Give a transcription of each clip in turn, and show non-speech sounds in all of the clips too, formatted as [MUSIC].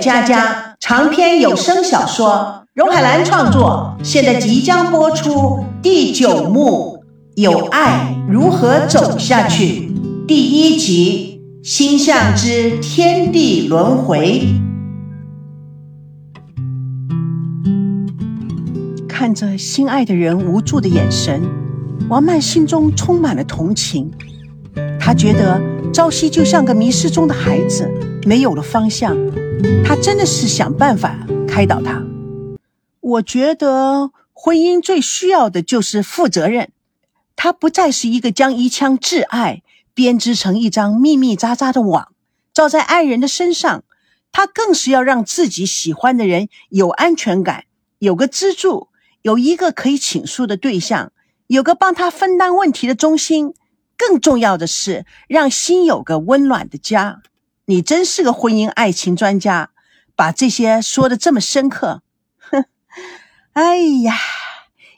佳佳长篇有声小说，荣海兰创作，现在即将播出第九幕《有爱如何走下去》第一集《星象之天地轮回》。看着心爱的人无助的眼神，王曼心中充满了同情。她觉得朝夕就像个迷失中的孩子，没有了方向。他真的是想办法开导他。我觉得婚姻最需要的就是负责任。它不再是一个将一腔挚爱编织成一张密密匝匝的网，罩在爱人的身上。它更是要让自己喜欢的人有安全感，有个支柱。有一个可以倾诉的对象，有个帮他分担问题的中心，更重要的是让心有个温暖的家。你真是个婚姻爱情专家，把这些说的这么深刻。哼，哎呀，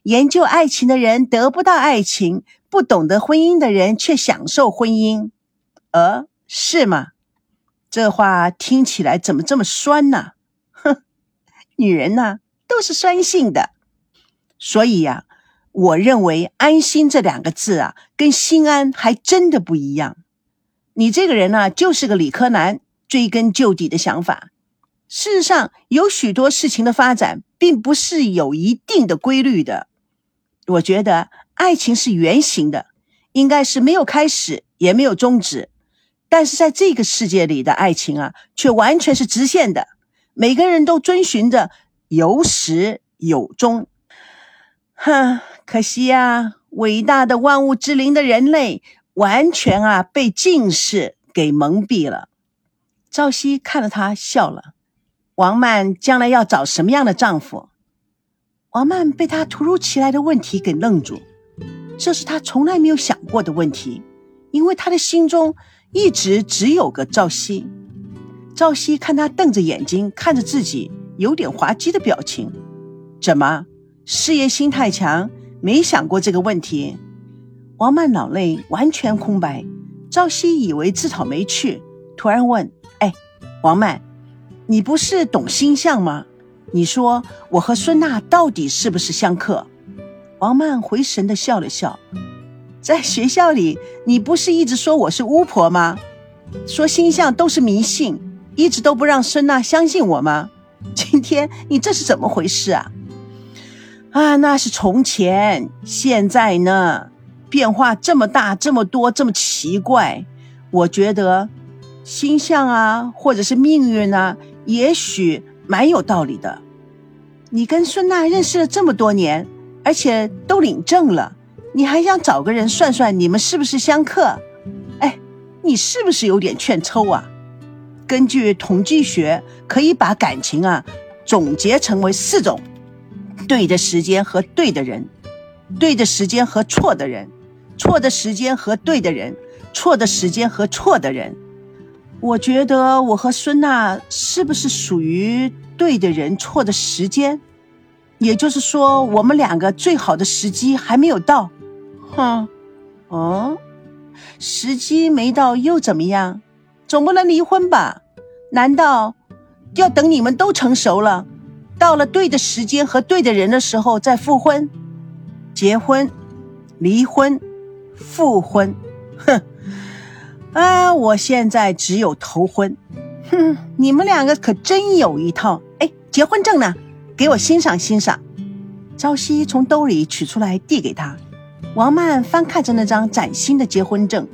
研究爱情的人得不到爱情，不懂得婚姻的人却享受婚姻，呃，是吗？这话听起来怎么这么酸呢？哼，女人呐，都是酸性的。所以呀，我认为“安心”这两个字啊，跟心安还真的不一样。你这个人呢，就是个理科男，追根究底的想法。事实上，有许多事情的发展，并不是有一定的规律的。我觉得爱情是圆形的，应该是没有开始，也没有终止。但是在这个世界里的爱情啊，却完全是直线的。每个人都遵循着有始有终。哼，可惜呀，伟大的万物之灵的人类完全啊被近视给蒙蔽了。赵熙看着他笑了。王曼将来要找什么样的丈夫？王曼被他突如其来的问题给愣住，这是他从来没有想过的问题，因为他的心中一直只有个赵熙。赵熙看他瞪着眼睛看着自己，有点滑稽的表情。怎么？事业心太强，没想过这个问题。王曼脑内完全空白。朝夕以为自讨没趣，突然问：“哎，王曼，你不是懂星象吗？你说我和孙娜到底是不是相克？”王曼回神的笑了笑。在学校里，你不是一直说我是巫婆吗？说星象都是迷信，一直都不让孙娜相信我吗？今天你这是怎么回事啊？啊，那是从前，现在呢，变化这么大，这么多，这么奇怪。我觉得，星象啊，或者是命运啊，也许蛮有道理的。你跟孙娜认识了这么多年，而且都领证了，你还想找个人算算你们是不是相克？哎，你是不是有点欠抽啊？根据统计学，可以把感情啊总结成为四种。对的时间和对的人，对的时间和错的人，错的时间和对的人，错的时间和错的人。我觉得我和孙娜是不是属于对的人，错的时间？也就是说，我们两个最好的时机还没有到。哼，哦，时机没到又怎么样？总不能离婚吧？难道要等你们都成熟了？到了对的时间和对的人的时候再复婚、结婚、离婚、复婚，哼！啊，我现在只有头婚。哼，你们两个可真有一套。哎，结婚证呢？给我欣赏欣赏。朝夕从兜里取出来递给他。王曼翻看着那张崭新的结婚证，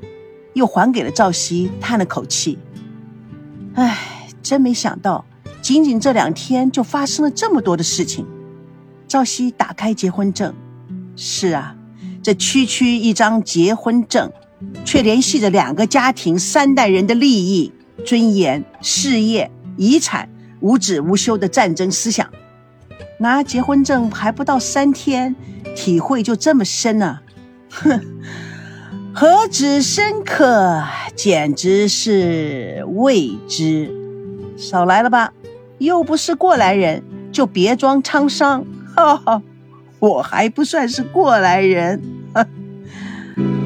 又还给了赵夕，叹了口气：“哎，真没想到。”仅仅这两天就发生了这么多的事情。赵夕打开结婚证，是啊，这区区一张结婚证，却联系着两个家庭三代人的利益、尊严、事业、遗产，无止无休的战争思想。拿结婚证还不到三天，体会就这么深啊！哼，何止深刻，简直是未知。少来了吧！又不是过来人，就别装沧桑。哈哈，我还不算是过来人。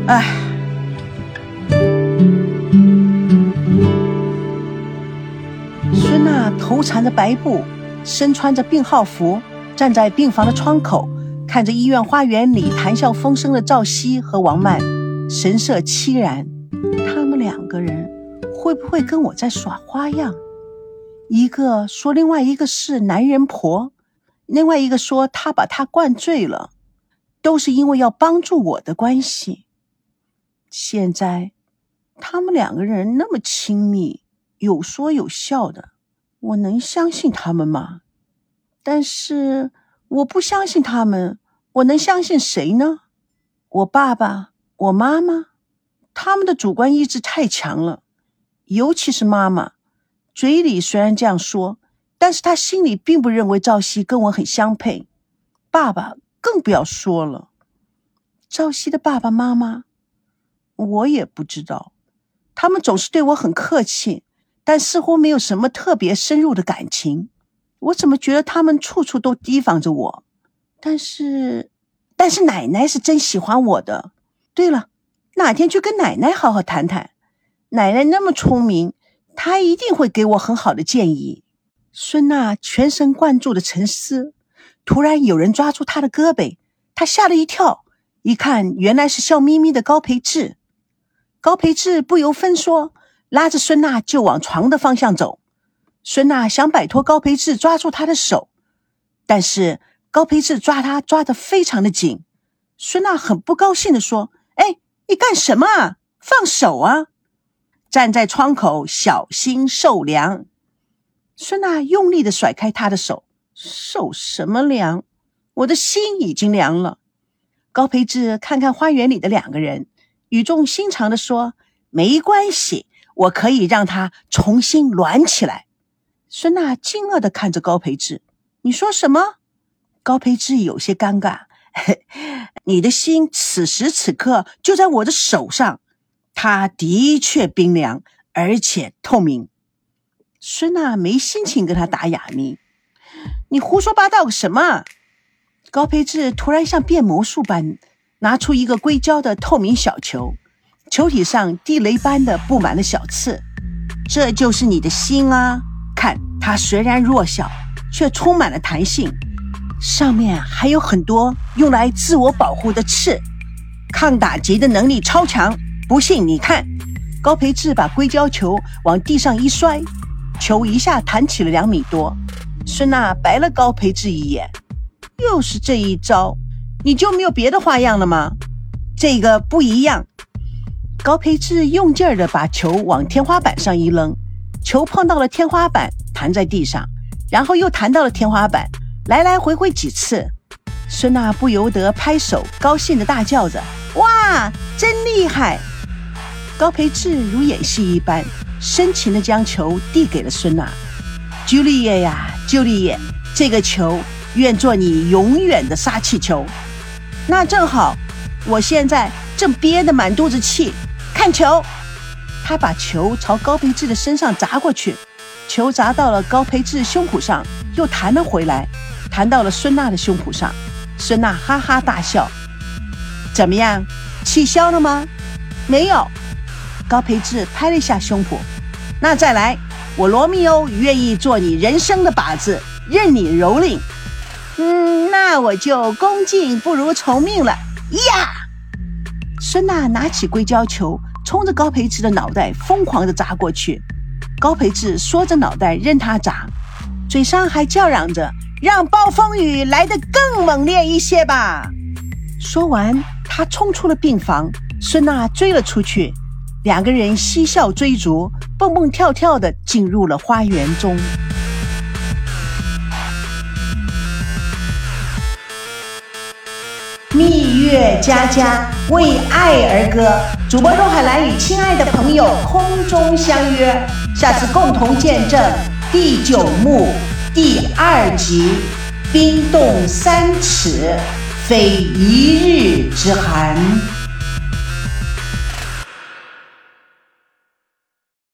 哎，孙娜娜头缠着白布，身穿着病号服，站在病房的窗口，看着医院花园里谈笑风生的赵熙和王曼，神色凄然。他们两个人会不会跟我在耍花样？一个说另外一个是男人婆，另外一个说他把他灌醉了，都是因为要帮助我的关系。现在他们两个人那么亲密，有说有笑的。我能相信他们吗？但是我不相信他们，我能相信谁呢？我爸爸、我妈妈，他们的主观意志太强了，尤其是妈妈，嘴里虽然这样说，但是他心里并不认为赵熙跟我很相配。爸爸更不要说了，赵熙的爸爸妈妈，我也不知道，他们总是对我很客气。但似乎没有什么特别深入的感情，我怎么觉得他们处处都提防着我？但是，但是奶奶是真喜欢我的。对了，哪天去跟奶奶好好谈谈？奶奶那么聪明，她一定会给我很好的建议。孙娜全神贯注的沉思，突然有人抓住她的胳膊，她吓了一跳，一看原来是笑眯眯的高培志。高培志不由分说。拉着孙娜就往床的方向走，孙娜想摆脱高培志抓住她的手，但是高培志抓她抓得非常的紧。孙娜很不高兴的说：“哎，你干什么啊？放手啊！站在窗口小心受凉。”孙娜用力的甩开他的手，受什么凉？我的心已经凉了。高培志看看花园里的两个人，语重心长的说：“没关系。”我可以让他重新暖起来。孙娜惊愕的看着高培志：“你说什么？”高培志有些尴尬：“ [LAUGHS] 你的心此时此刻就在我的手上，它的确冰凉而且透明。”孙娜没心情跟他打哑谜：“你胡说八道个什么？”高培志突然像变魔术般拿出一个硅胶的透明小球。球体上地雷般的布满了小刺，这就是你的心啊！看它虽然弱小，却充满了弹性，上面还有很多用来自我保护的刺，抗打击的能力超强。不信你看，高培志把硅胶球往地上一摔，球一下弹起了两米多。孙娜白了高培志一眼，又是这一招，你就没有别的花样了吗？这个不一样。高培志用劲儿的把球往天花板上一扔，球碰到了天花板，弹在地上，然后又弹到了天花板，来来回回几次。孙娜不由得拍手，高兴的大叫着：“哇，真厉害！”高培志如演戏一般，深情的将球递给了孙娜。“朱丽叶呀，朱丽叶，这个球愿做你永远的杀气球。”那正好，我现在正憋得满肚子气。看球，他把球朝高培志的身上砸过去，球砸到了高培志胸脯上，又弹了回来，弹到了孙娜的胸脯上。孙娜哈哈大笑：“怎么样，气消了吗？”“没有。”高培志拍了一下胸脯：“那再来，我罗密欧愿意做你人生的靶子，任你蹂躏。”“嗯，那我就恭敬不如从命了。”呀！孙娜拿起硅胶球，冲着高培志的脑袋疯狂地砸过去。高培志缩着脑袋任他砸，嘴上还叫嚷着：“让暴风雨来得更猛烈一些吧！”说完，他冲出了病房，孙娜追了出去，两个人嬉笑追逐，蹦蹦跳跳地进入了花园中。蜜月佳佳为爱而歌，主播若海兰与亲爱的朋友空中相约，下次共同见证第九幕第二集冰冻三尺，非一日之寒。